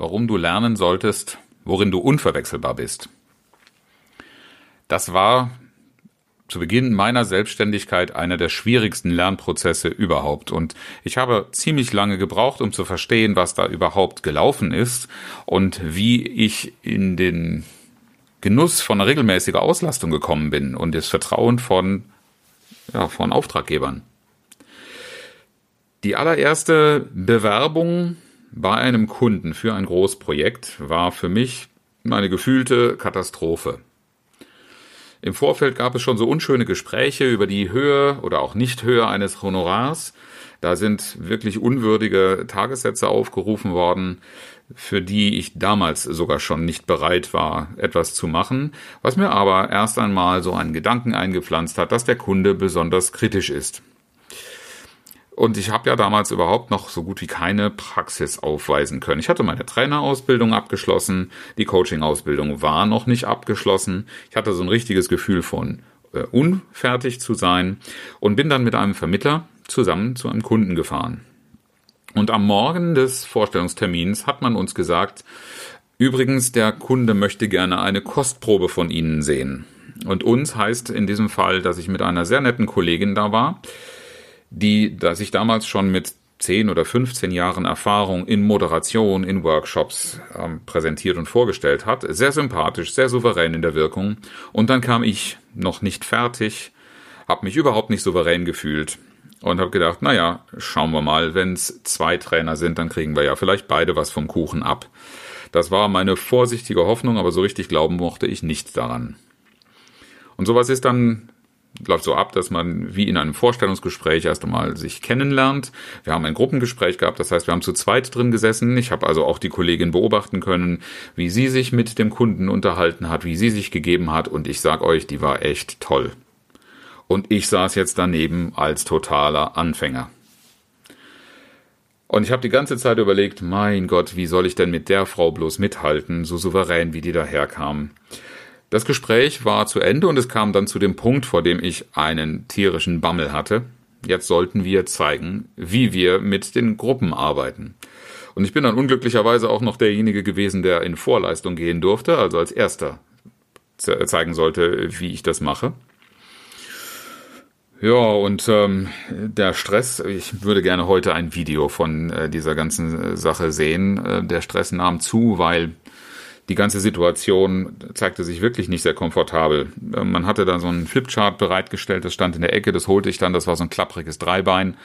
Warum du lernen solltest, worin du unverwechselbar bist. Das war zu Beginn meiner Selbstständigkeit einer der schwierigsten Lernprozesse überhaupt. Und ich habe ziemlich lange gebraucht, um zu verstehen, was da überhaupt gelaufen ist und wie ich in den Genuss von einer regelmäßigen Auslastung gekommen bin und das Vertrauen von, ja, von Auftraggebern. Die allererste Bewerbung bei einem Kunden für ein Großprojekt war für mich eine gefühlte Katastrophe. Im Vorfeld gab es schon so unschöne Gespräche über die Höhe oder auch Nichthöhe eines Honorars. Da sind wirklich unwürdige Tagessätze aufgerufen worden, für die ich damals sogar schon nicht bereit war, etwas zu machen, was mir aber erst einmal so einen Gedanken eingepflanzt hat, dass der Kunde besonders kritisch ist. Und ich habe ja damals überhaupt noch so gut wie keine Praxis aufweisen können. Ich hatte meine Trainerausbildung abgeschlossen, die Coaching-Ausbildung war noch nicht abgeschlossen. Ich hatte so ein richtiges Gefühl von äh, unfertig zu sein und bin dann mit einem Vermittler zusammen zu einem Kunden gefahren. Und am Morgen des Vorstellungstermins hat man uns gesagt, übrigens, der Kunde möchte gerne eine Kostprobe von Ihnen sehen. Und uns heißt in diesem Fall, dass ich mit einer sehr netten Kollegin da war, die da sich damals schon mit 10 oder 15 Jahren Erfahrung in Moderation, in Workshops ähm, präsentiert und vorgestellt hat. Sehr sympathisch, sehr souverän in der Wirkung. Und dann kam ich noch nicht fertig, habe mich überhaupt nicht souverän gefühlt und habe gedacht, naja, schauen wir mal, wenn es zwei Trainer sind, dann kriegen wir ja vielleicht beide was vom Kuchen ab. Das war meine vorsichtige Hoffnung, aber so richtig glauben mochte ich nicht daran. Und sowas ist dann läuft so ab, dass man wie in einem Vorstellungsgespräch erst einmal sich kennenlernt. Wir haben ein Gruppengespräch gehabt, das heißt, wir haben zu zweit drin gesessen. Ich habe also auch die Kollegin beobachten können, wie sie sich mit dem Kunden unterhalten hat, wie sie sich gegeben hat und ich sag euch, die war echt toll. Und ich saß jetzt daneben als totaler Anfänger. Und ich habe die ganze Zeit überlegt, mein Gott, wie soll ich denn mit der Frau bloß mithalten, so souverän wie die daherkam. Das Gespräch war zu Ende und es kam dann zu dem Punkt, vor dem ich einen tierischen Bammel hatte. Jetzt sollten wir zeigen, wie wir mit den Gruppen arbeiten. Und ich bin dann unglücklicherweise auch noch derjenige gewesen, der in Vorleistung gehen durfte, also als erster zeigen sollte, wie ich das mache. Ja, und ähm, der Stress, ich würde gerne heute ein Video von äh, dieser ganzen Sache sehen. Äh, der Stress nahm zu, weil die ganze Situation zeigte sich wirklich nicht sehr komfortabel. Äh, man hatte da so einen Flipchart bereitgestellt, das stand in der Ecke, das holte ich dann, das war so ein klappriges Dreibein.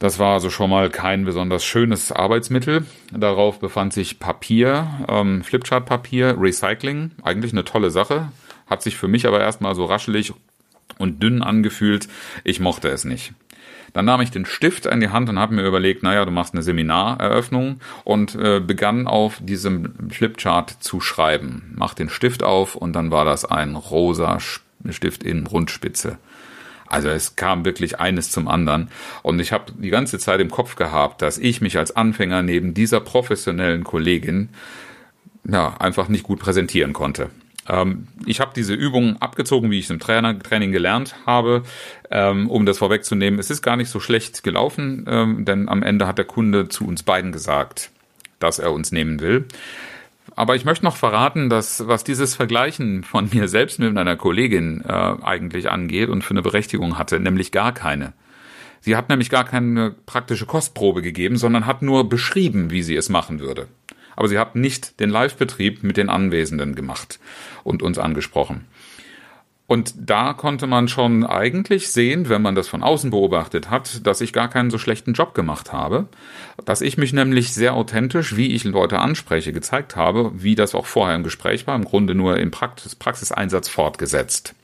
Das war also schon mal kein besonders schönes Arbeitsmittel. Darauf befand sich Papier, ähm, Flipchart-Papier, Recycling, eigentlich eine tolle Sache, hat sich für mich aber erstmal so raschelig und dünn angefühlt. Ich mochte es nicht. Dann nahm ich den Stift in die Hand und habe mir überlegt, naja, du machst eine Seminareröffnung und äh, begann auf diesem Flipchart zu schreiben. Mach den Stift auf und dann war das ein rosa Stift in Rundspitze. Also es kam wirklich eines zum anderen. Und ich habe die ganze Zeit im Kopf gehabt, dass ich mich als Anfänger neben dieser professionellen Kollegin ja, einfach nicht gut präsentieren konnte. Ähm, ich habe diese Übung abgezogen, wie ich es im Trainer, Training gelernt habe, ähm, um das vorwegzunehmen. Es ist gar nicht so schlecht gelaufen, ähm, denn am Ende hat der Kunde zu uns beiden gesagt, dass er uns nehmen will. Aber ich möchte noch verraten, dass was dieses Vergleichen von mir selbst mit einer Kollegin äh, eigentlich angeht und für eine Berechtigung hatte, nämlich gar keine. Sie hat nämlich gar keine praktische Kostprobe gegeben, sondern hat nur beschrieben, wie sie es machen würde aber sie hat nicht den Live-Betrieb mit den Anwesenden gemacht und uns angesprochen. Und da konnte man schon eigentlich sehen, wenn man das von außen beobachtet hat, dass ich gar keinen so schlechten Job gemacht habe, dass ich mich nämlich sehr authentisch, wie ich Leute anspreche, gezeigt habe, wie das auch vorher im Gespräch war, im Grunde nur im Praxis Praxiseinsatz fortgesetzt.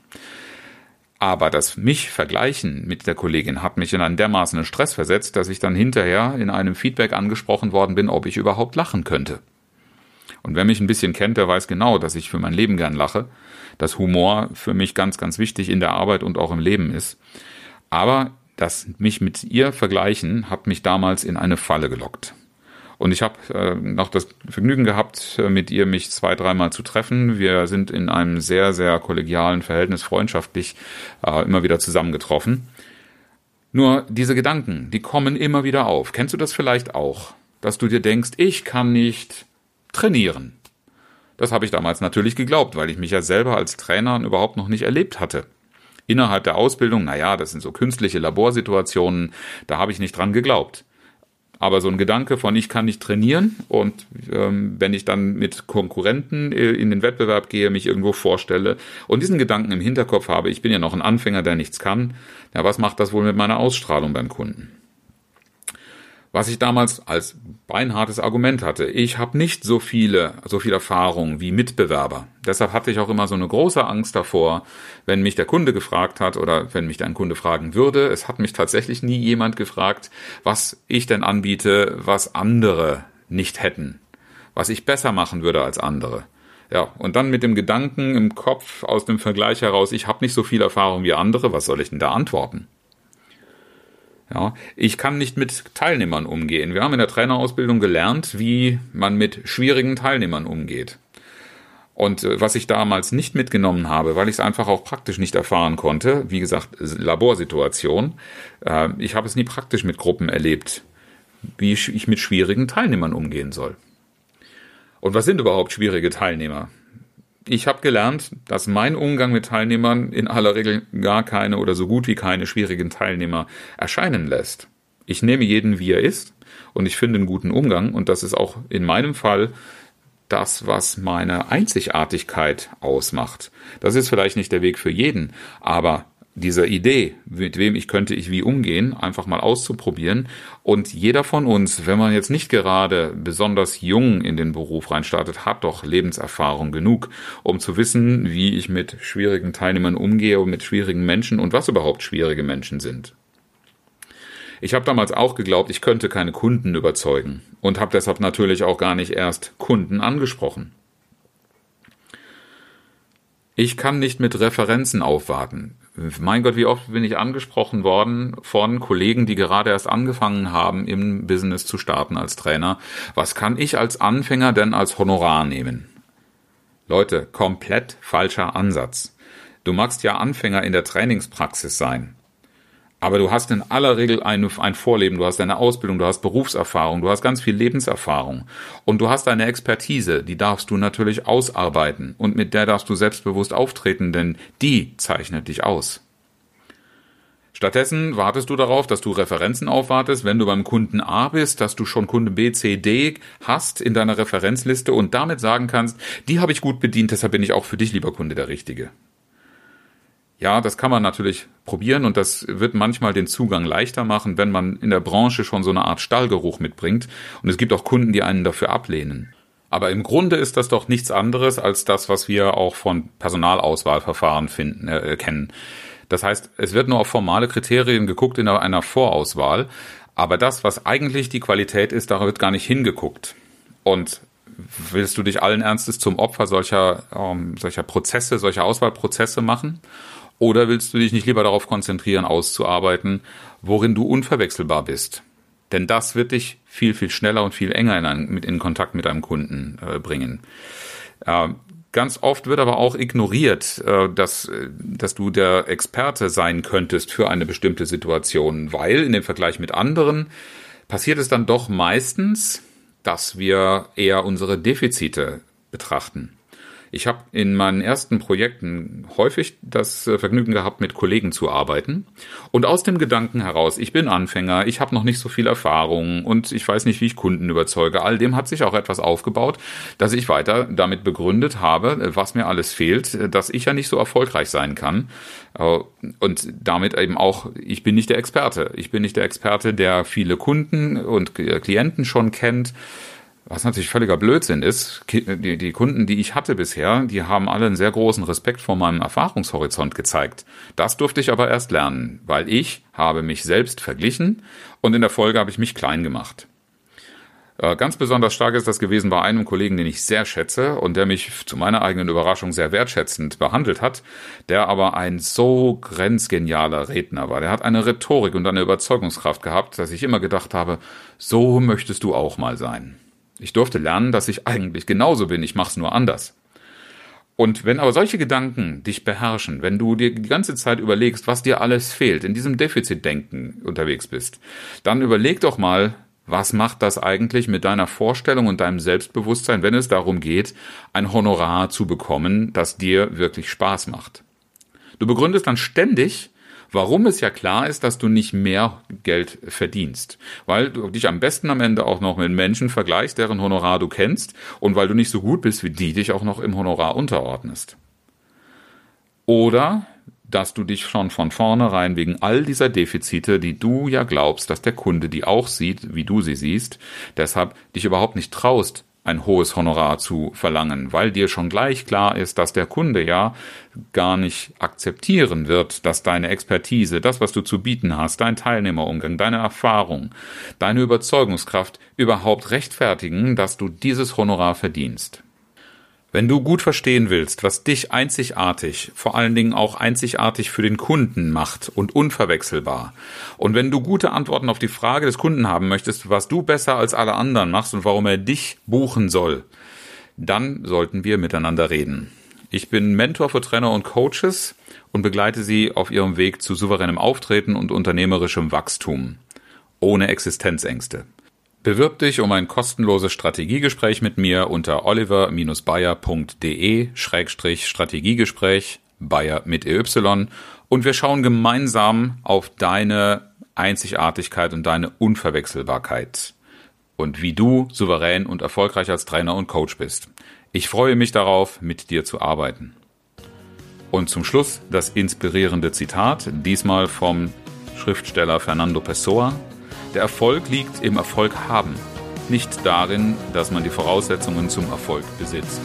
Aber das mich vergleichen mit der Kollegin hat mich in einen dermaßen Stress versetzt, dass ich dann hinterher in einem Feedback angesprochen worden bin, ob ich überhaupt lachen könnte. Und wer mich ein bisschen kennt, der weiß genau, dass ich für mein Leben gern lache, dass Humor für mich ganz, ganz wichtig in der Arbeit und auch im Leben ist. Aber das mich mit ihr vergleichen hat mich damals in eine Falle gelockt. Und ich habe äh, noch das Vergnügen gehabt, äh, mit ihr mich zwei, dreimal zu treffen. Wir sind in einem sehr, sehr kollegialen Verhältnis, freundschaftlich äh, immer wieder zusammengetroffen. Nur diese Gedanken, die kommen immer wieder auf. Kennst du das vielleicht auch? Dass du dir denkst, ich kann nicht trainieren. Das habe ich damals natürlich geglaubt, weil ich mich ja selber als Trainer überhaupt noch nicht erlebt hatte. Innerhalb der Ausbildung, naja, das sind so künstliche Laborsituationen, da habe ich nicht dran geglaubt. Aber so ein Gedanke von ich kann nicht trainieren und ähm, wenn ich dann mit Konkurrenten äh, in den Wettbewerb gehe, mich irgendwo vorstelle und diesen Gedanken im Hinterkopf habe, ich bin ja noch ein Anfänger, der nichts kann, ja, was macht das wohl mit meiner Ausstrahlung beim Kunden? Was ich damals als beinhartes Argument hatte. Ich habe nicht so viele, so viel Erfahrung wie Mitbewerber. Deshalb hatte ich auch immer so eine große Angst davor, wenn mich der Kunde gefragt hat oder wenn mich ein Kunde fragen würde. Es hat mich tatsächlich nie jemand gefragt, was ich denn anbiete, was andere nicht hätten, was ich besser machen würde als andere. Ja, und dann mit dem Gedanken im Kopf aus dem Vergleich heraus, ich habe nicht so viel Erfahrung wie andere, was soll ich denn da antworten? Ja, ich kann nicht mit Teilnehmern umgehen. Wir haben in der Trainerausbildung gelernt, wie man mit schwierigen Teilnehmern umgeht. Und äh, was ich damals nicht mitgenommen habe, weil ich es einfach auch praktisch nicht erfahren konnte, wie gesagt, Laborsituation, äh, ich habe es nie praktisch mit Gruppen erlebt, wie ich mit schwierigen Teilnehmern umgehen soll. Und was sind überhaupt schwierige Teilnehmer? Ich habe gelernt, dass mein Umgang mit Teilnehmern in aller Regel gar keine oder so gut wie keine schwierigen Teilnehmer erscheinen lässt. Ich nehme jeden, wie er ist, und ich finde einen guten Umgang, und das ist auch in meinem Fall das, was meine Einzigartigkeit ausmacht. Das ist vielleicht nicht der Weg für jeden, aber dieser Idee, mit wem ich könnte ich wie umgehen, einfach mal auszuprobieren. Und jeder von uns, wenn man jetzt nicht gerade besonders jung in den Beruf reinstartet, hat doch Lebenserfahrung genug, um zu wissen, wie ich mit schwierigen Teilnehmern umgehe und mit schwierigen Menschen und was überhaupt schwierige Menschen sind. Ich habe damals auch geglaubt, ich könnte keine Kunden überzeugen und habe deshalb natürlich auch gar nicht erst Kunden angesprochen. Ich kann nicht mit Referenzen aufwarten. Mein Gott, wie oft bin ich angesprochen worden von Kollegen, die gerade erst angefangen haben, im Business zu starten als Trainer. Was kann ich als Anfänger denn als Honorar nehmen? Leute, komplett falscher Ansatz. Du magst ja Anfänger in der Trainingspraxis sein. Aber du hast in aller Regel ein, ein Vorleben, du hast eine Ausbildung, du hast Berufserfahrung, du hast ganz viel Lebenserfahrung und du hast eine Expertise, die darfst du natürlich ausarbeiten und mit der darfst du selbstbewusst auftreten, denn die zeichnet dich aus. Stattdessen wartest du darauf, dass du Referenzen aufwartest, wenn du beim Kunden A bist, dass du schon Kunde B, C, D hast in deiner Referenzliste und damit sagen kannst, die habe ich gut bedient, deshalb bin ich auch für dich, lieber Kunde, der Richtige. Ja, das kann man natürlich probieren und das wird manchmal den Zugang leichter machen, wenn man in der Branche schon so eine Art Stallgeruch mitbringt. Und es gibt auch Kunden, die einen dafür ablehnen. Aber im Grunde ist das doch nichts anderes als das, was wir auch von Personalauswahlverfahren finden, äh, kennen. Das heißt, es wird nur auf formale Kriterien geguckt in einer Vorauswahl, aber das, was eigentlich die Qualität ist, da wird gar nicht hingeguckt. Und willst du dich allen Ernstes zum Opfer solcher, ähm, solcher Prozesse, solcher Auswahlprozesse machen? Oder willst du dich nicht lieber darauf konzentrieren, auszuarbeiten, worin du unverwechselbar bist? Denn das wird dich viel, viel schneller und viel enger in, einen, in Kontakt mit deinem Kunden äh, bringen. Äh, ganz oft wird aber auch ignoriert, äh, dass, dass du der Experte sein könntest für eine bestimmte Situation, weil in dem Vergleich mit anderen passiert es dann doch meistens, dass wir eher unsere Defizite betrachten. Ich habe in meinen ersten Projekten häufig das äh, Vergnügen gehabt, mit Kollegen zu arbeiten. Und aus dem Gedanken heraus, ich bin Anfänger, ich habe noch nicht so viel Erfahrung und ich weiß nicht, wie ich Kunden überzeuge. All dem hat sich auch etwas aufgebaut, dass ich weiter damit begründet habe, was mir alles fehlt, dass ich ja nicht so erfolgreich sein kann. Äh, und damit eben auch, ich bin nicht der Experte. Ich bin nicht der Experte, der viele Kunden und Klienten schon kennt was natürlich völliger Blödsinn ist, die, Kunden, die ich hatte bisher, die haben alle einen sehr großen Respekt vor meinem Erfahrungshorizont gezeigt. Das durfte ich aber erst lernen, weil ich habe mich selbst verglichen und in der Folge habe ich mich klein gemacht. Äh, ganz besonders stark ist das gewesen bei einem Kollegen, den ich sehr schätze und der mich zu meiner eigenen Überraschung sehr wertschätzend behandelt hat, der aber ein so grenzgenialer Redner war. Der hat eine Rhetorik und eine Überzeugungskraft gehabt, dass ich immer gedacht habe, so möchtest du auch mal sein. Ich durfte lernen, dass ich eigentlich genauso bin, ich mach's nur anders. Und wenn aber solche Gedanken dich beherrschen, wenn du dir die ganze Zeit überlegst, was dir alles fehlt, in diesem Defizitdenken unterwegs bist, dann überleg doch mal, was macht das eigentlich mit deiner Vorstellung und deinem Selbstbewusstsein, wenn es darum geht, ein Honorar zu bekommen, das dir wirklich Spaß macht? Du begründest dann ständig, warum es ja klar ist, dass du nicht mehr Geld verdienst, weil du dich am besten am Ende auch noch mit Menschen vergleichst, deren Honorar du kennst und weil du nicht so gut bist wie die dich auch noch im Honorar unterordnest. Oder dass du dich schon von vornherein wegen all dieser Defizite, die du ja glaubst, dass der Kunde die auch sieht, wie du sie siehst, deshalb dich überhaupt nicht traust, ein hohes Honorar zu verlangen, weil dir schon gleich klar ist, dass der Kunde ja gar nicht akzeptieren wird, dass deine Expertise, das, was du zu bieten hast, dein Teilnehmerumgang, deine Erfahrung, deine Überzeugungskraft überhaupt rechtfertigen, dass du dieses Honorar verdienst. Wenn du gut verstehen willst, was dich einzigartig, vor allen Dingen auch einzigartig für den Kunden macht und unverwechselbar, und wenn du gute Antworten auf die Frage des Kunden haben möchtest, was du besser als alle anderen machst und warum er dich buchen soll, dann sollten wir miteinander reden. Ich bin Mentor für Trainer und Coaches und begleite sie auf ihrem Weg zu souveränem Auftreten und unternehmerischem Wachstum. Ohne Existenzängste. Bewirb dich um ein kostenloses Strategiegespräch mit mir unter oliver-bayer.de-strategiegespräch, Bayer mit EY, und wir schauen gemeinsam auf deine Einzigartigkeit und deine Unverwechselbarkeit und wie du souverän und erfolgreich als Trainer und Coach bist. Ich freue mich darauf, mit dir zu arbeiten. Und zum Schluss das inspirierende Zitat, diesmal vom Schriftsteller Fernando Pessoa. Der Erfolg liegt im Erfolg haben, nicht darin, dass man die Voraussetzungen zum Erfolg besitzt.